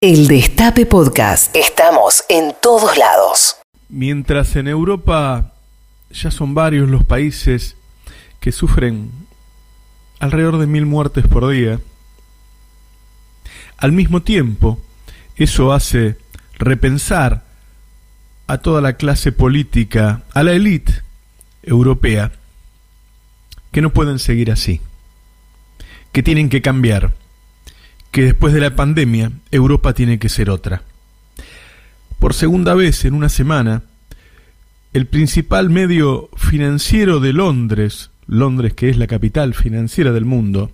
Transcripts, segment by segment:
El Destape Podcast. Estamos en todos lados. Mientras en Europa ya son varios los países que sufren alrededor de mil muertes por día, al mismo tiempo eso hace repensar a toda la clase política, a la élite europea, que no pueden seguir así, que tienen que cambiar que después de la pandemia Europa tiene que ser otra. Por segunda vez en una semana, el principal medio financiero de Londres, Londres que es la capital financiera del mundo,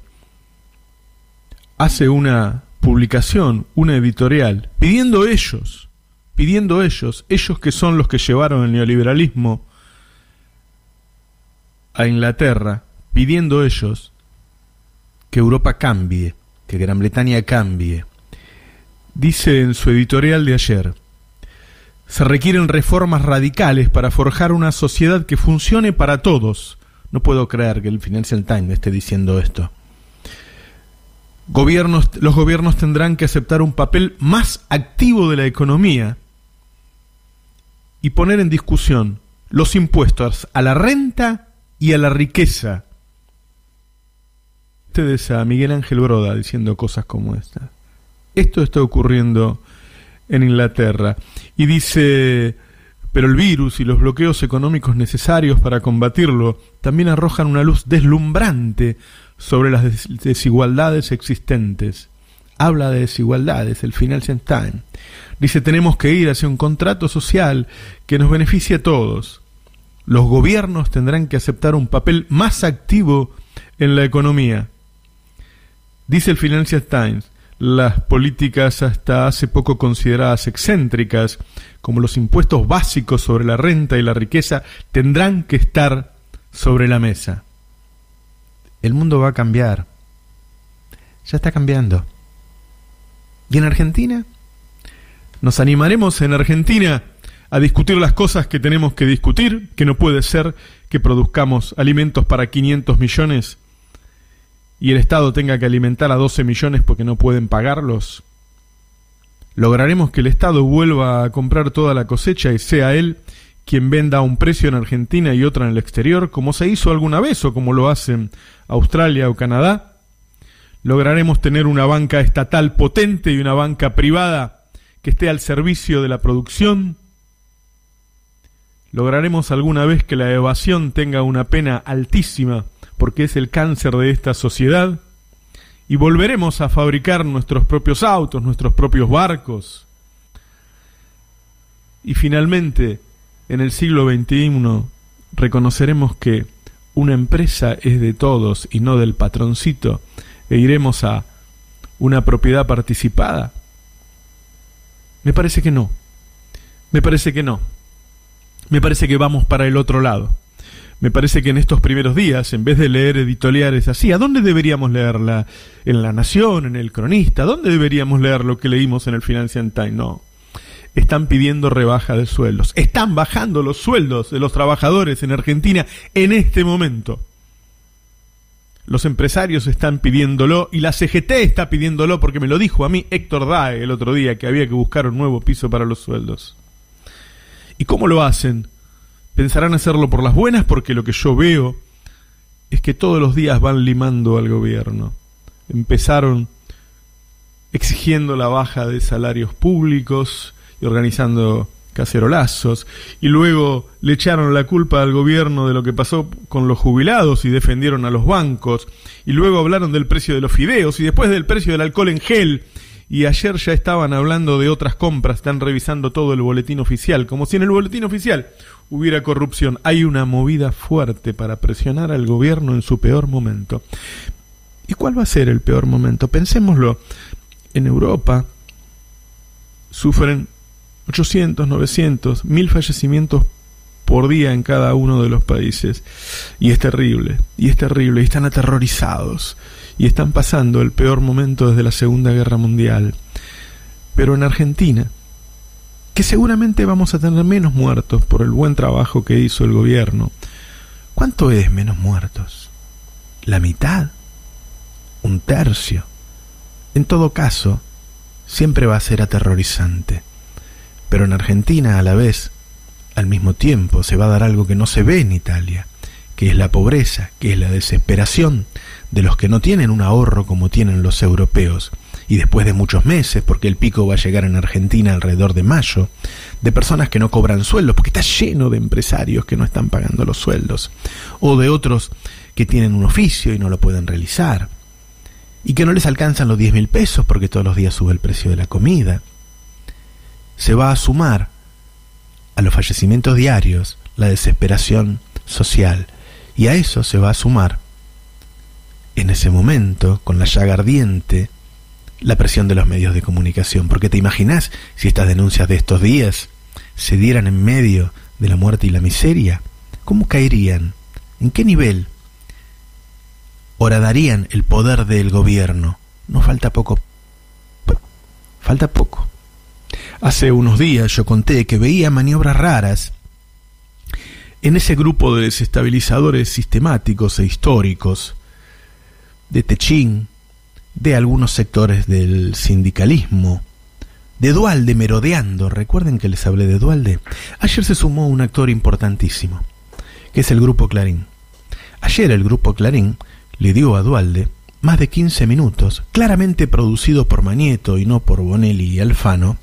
hace una publicación, una editorial, pidiendo ellos, pidiendo ellos, ellos que son los que llevaron el neoliberalismo a Inglaterra, pidiendo ellos que Europa cambie que Gran Bretaña cambie. Dice en su editorial de ayer, se requieren reformas radicales para forjar una sociedad que funcione para todos. No puedo creer que el Financial Times esté diciendo esto. Gobiernos, los gobiernos tendrán que aceptar un papel más activo de la economía y poner en discusión los impuestos a la renta y a la riqueza ustedes a Miguel Ángel Broda diciendo cosas como esta. Esto está ocurriendo en Inglaterra. Y dice, pero el virus y los bloqueos económicos necesarios para combatirlo también arrojan una luz deslumbrante sobre las desigualdades existentes. Habla de desigualdades, el Financial Times. Dice, tenemos que ir hacia un contrato social que nos beneficie a todos. Los gobiernos tendrán que aceptar un papel más activo en la economía. Dice el Financial Times, las políticas hasta hace poco consideradas excéntricas, como los impuestos básicos sobre la renta y la riqueza, tendrán que estar sobre la mesa. El mundo va a cambiar. Ya está cambiando. ¿Y en Argentina? ¿Nos animaremos en Argentina a discutir las cosas que tenemos que discutir? Que no puede ser que produzcamos alimentos para 500 millones y el Estado tenga que alimentar a 12 millones porque no pueden pagarlos? ¿Lograremos que el Estado vuelva a comprar toda la cosecha y sea él quien venda a un precio en Argentina y otra en el exterior, como se hizo alguna vez o como lo hacen Australia o Canadá? ¿Lograremos tener una banca estatal potente y una banca privada que esté al servicio de la producción? ¿Lograremos alguna vez que la evasión tenga una pena altísima porque es el cáncer de esta sociedad, y volveremos a fabricar nuestros propios autos, nuestros propios barcos. Y finalmente, en el siglo XXI, reconoceremos que una empresa es de todos y no del patroncito, e iremos a una propiedad participada. Me parece que no. Me parece que no. Me parece que vamos para el otro lado me parece que en estos primeros días, en vez de leer editoriales así, ¿a dónde deberíamos leerla? ¿En La Nación? ¿En El Cronista? ¿Dónde deberíamos leer lo que leímos en el Financial Times? No. Están pidiendo rebaja de sueldos. Están bajando los sueldos de los trabajadores en Argentina en este momento. Los empresarios están pidiéndolo y la CGT está pidiéndolo porque me lo dijo a mí Héctor Dae el otro día que había que buscar un nuevo piso para los sueldos. ¿Y cómo lo hacen? pensarán hacerlo por las buenas porque lo que yo veo es que todos los días van limando al gobierno. Empezaron exigiendo la baja de salarios públicos y organizando cacerolazos y luego le echaron la culpa al gobierno de lo que pasó con los jubilados y defendieron a los bancos y luego hablaron del precio de los fideos y después del precio del alcohol en gel y ayer ya estaban hablando de otras compras, están revisando todo el boletín oficial, como si en el boletín oficial hubiera corrupción. Hay una movida fuerte para presionar al gobierno en su peor momento. ¿Y cuál va a ser el peor momento? Pensémoslo. En Europa sufren 800, 900, 1000 fallecimientos por día en cada uno de los países. Y es terrible, y es terrible, y están aterrorizados, y están pasando el peor momento desde la Segunda Guerra Mundial. Pero en Argentina, que seguramente vamos a tener menos muertos por el buen trabajo que hizo el gobierno, ¿cuánto es menos muertos? ¿La mitad? ¿Un tercio? En todo caso, siempre va a ser aterrorizante. Pero en Argentina, a la vez, al mismo tiempo, se va a dar algo que no se ve en Italia, que es la pobreza, que es la desesperación de los que no tienen un ahorro como tienen los europeos, y después de muchos meses, porque el pico va a llegar en Argentina alrededor de mayo, de personas que no cobran sueldos, porque está lleno de empresarios que no están pagando los sueldos, o de otros que tienen un oficio y no lo pueden realizar, y que no les alcanzan los 10 mil pesos porque todos los días sube el precio de la comida. Se va a sumar a los fallecimientos diarios la desesperación social, y a eso se va a sumar, en ese momento, con la llaga ardiente, la presión de los medios de comunicación, porque te imaginas si estas denuncias de estos días se dieran en medio de la muerte y la miseria, ¿cómo caerían? ¿En qué nivel? Horadarían el poder del gobierno. No falta poco. Falta poco. Hace unos días yo conté que veía maniobras raras en ese grupo de desestabilizadores sistemáticos e históricos de Techín, de algunos sectores del sindicalismo, de Dualde merodeando. Recuerden que les hablé de Dualde. Ayer se sumó un actor importantísimo, que es el Grupo Clarín. Ayer el Grupo Clarín le dio a Dualde más de 15 minutos, claramente producido por Manieto y no por Bonelli y Alfano,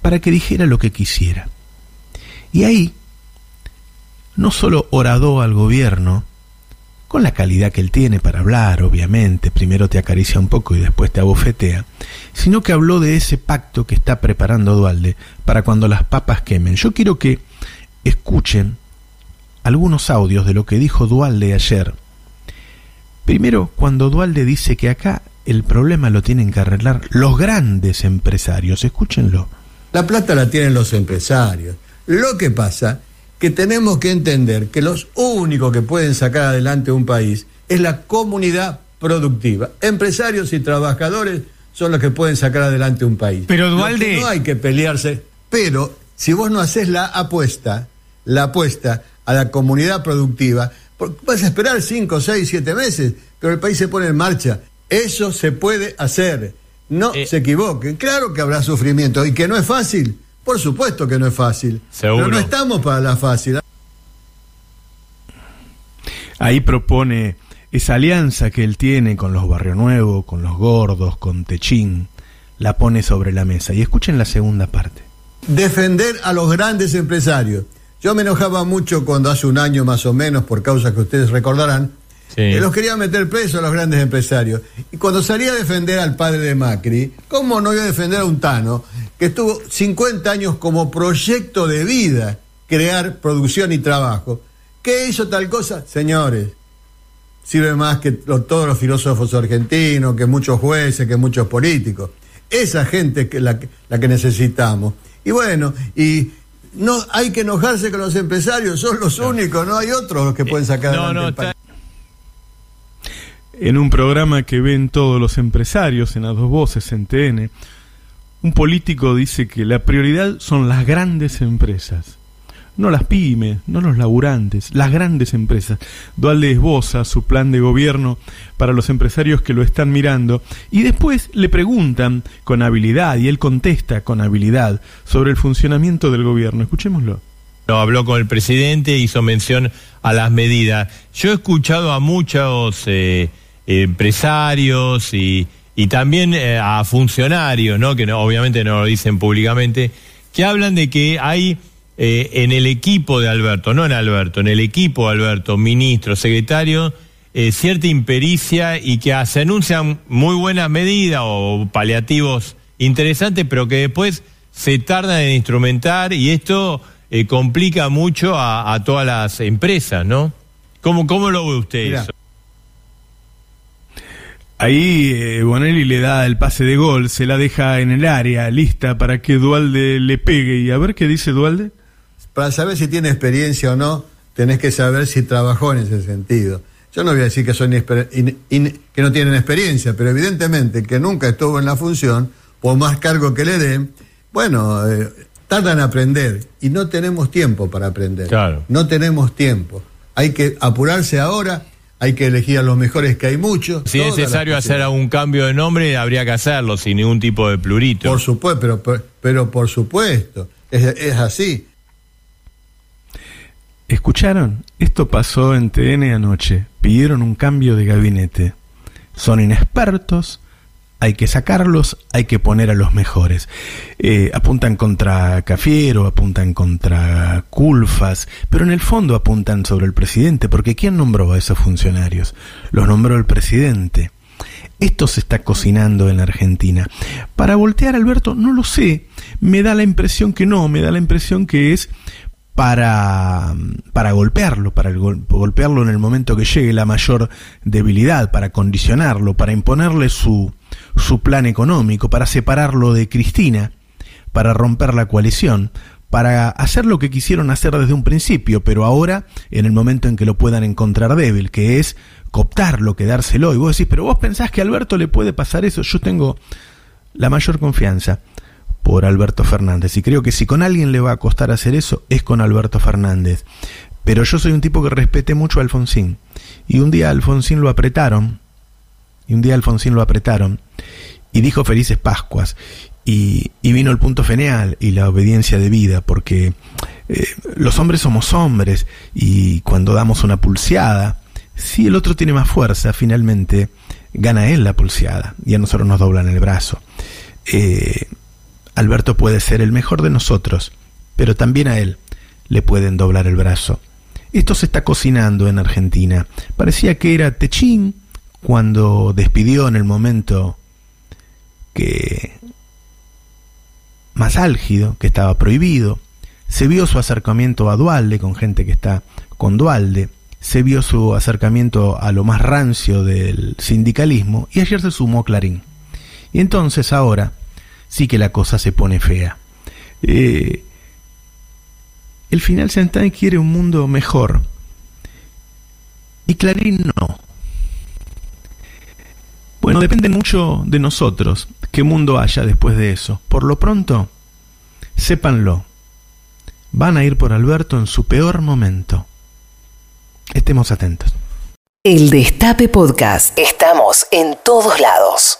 para que dijera lo que quisiera. Y ahí no solo oradó al gobierno, con la calidad que él tiene para hablar, obviamente, primero te acaricia un poco y después te abofetea, sino que habló de ese pacto que está preparando Dualde para cuando las papas quemen. Yo quiero que escuchen algunos audios de lo que dijo Dualde ayer. Primero, cuando Dualde dice que acá el problema lo tienen que arreglar los grandes empresarios, escúchenlo. La plata la tienen los empresarios. Lo que pasa que tenemos que entender que los únicos que pueden sacar adelante un país es la comunidad productiva. Empresarios y trabajadores son los que pueden sacar adelante un país. Pero Dualde... no hay que pelearse. Pero si vos no haces la apuesta, la apuesta a la comunidad productiva, vas a esperar 5, 6, 7 meses, pero el país se pone en marcha. Eso se puede hacer. No eh. se equivoquen. Claro que habrá sufrimiento y que no es fácil. Por supuesto que no es fácil. Pero no estamos para la fácil. Ahí propone esa alianza que él tiene con los Barrio Nuevo, con los Gordos, con Techín, la pone sobre la mesa. Y escuchen la segunda parte. Defender a los grandes empresarios. Yo me enojaba mucho cuando hace un año más o menos, por causas que ustedes recordarán, que los quería meter presos a los grandes empresarios. Y cuando salía a defender al padre de Macri, ¿cómo no iba a defender a un Tano que estuvo 50 años como proyecto de vida crear producción y trabajo? ¿Qué hizo tal cosa? Señores, sirve más que todos los filósofos argentinos, que muchos jueces, que muchos políticos. Esa gente que la, la que necesitamos. Y bueno, y no hay que enojarse con los empresarios, son los únicos, no hay otros que pueden sacar adelante en un programa que ven todos los empresarios, en las dos voces, en TN, un político dice que la prioridad son las grandes empresas, no las pymes, no los laburantes, las grandes empresas. Dualde esboza su plan de gobierno para los empresarios que lo están mirando y después le preguntan con habilidad y él contesta con habilidad sobre el funcionamiento del gobierno. Escuchémoslo. No, habló con el presidente, hizo mención a las medidas. Yo he escuchado a muchos eh, empresarios y, y también eh, a funcionarios, ¿no? que no, obviamente no lo dicen públicamente, que hablan de que hay eh, en el equipo de Alberto, no en Alberto, en el equipo de Alberto, ministro, secretario, eh, cierta impericia y que se anuncian muy buenas medidas o paliativos interesantes, pero que después se tardan en instrumentar y esto complica mucho a, todas las empresas, ¿no? ¿Cómo, cómo lo ve usted eso? Ahí eh, Bonelli le da el pase de gol, se la deja en el área, lista para que Dualde le pegue. Y a ver qué dice Dualde. Para saber si tiene experiencia o no, tenés que saber si trabajó en ese sentido. Yo no voy a decir que, son que no tienen experiencia, pero evidentemente que nunca estuvo en la función, por más cargo que le den, bueno, eh, tardan en aprender y no tenemos tiempo para aprender. Claro. No tenemos tiempo. Hay que apurarse ahora hay que elegir a los mejores, que hay muchos. Si es necesario hacer algún cambio de nombre, habría que hacerlo sin ningún tipo de plurito. Por supuesto, pero, pero, por supuesto, es, es así. ¿Escucharon? Esto pasó en TN anoche. Pidieron un cambio de gabinete. Son inexpertos, hay que sacarlos, hay que poner a los mejores. Eh, apuntan contra Cafiero, apuntan contra Culfas, pero en el fondo apuntan sobre el presidente, porque ¿quién nombró a esos funcionarios? Los nombró el presidente. Esto se está cocinando en la Argentina. Para voltear Alberto, no lo sé. Me da la impresión que no, me da la impresión que es para, para golpearlo, para golpearlo en el momento que llegue la mayor debilidad, para condicionarlo, para imponerle su, su plan económico, para separarlo de Cristina, para romper la coalición, para hacer lo que quisieron hacer desde un principio, pero ahora, en el momento en que lo puedan encontrar débil, que es cooptarlo, quedárselo, y vos decís, pero vos pensás que a Alberto le puede pasar eso, yo tengo la mayor confianza por Alberto Fernández. Y creo que si con alguien le va a costar hacer eso, es con Alberto Fernández. Pero yo soy un tipo que respete mucho a Alfonsín. Y un día Alfonsín lo apretaron. Y un día Alfonsín lo apretaron. Y dijo felices Pascuas. Y, vino el punto feneal y la obediencia de vida, porque eh, los hombres somos hombres. Y cuando damos una pulseada, si el otro tiene más fuerza, finalmente gana él la pulseada. Y a nosotros nos doblan el brazo. Eh, Alberto puede ser el mejor de nosotros, pero también a él le pueden doblar el brazo. Esto se está cocinando en Argentina. Parecía que era Techín cuando despidió en el momento que más álgido, que estaba prohibido. Se vio su acercamiento a Dualde con gente que está con Dualde. Se vio su acercamiento a lo más rancio del sindicalismo y ayer se sumó Clarín. Y entonces ahora sí que la cosa se pone fea. Eh, el final Santana quiere un mundo mejor. Y Clarín no. Depende mucho de nosotros qué mundo haya después de eso. Por lo pronto, sépanlo. Van a ir por Alberto en su peor momento. Estemos atentos. El Destape Podcast. Estamos en todos lados.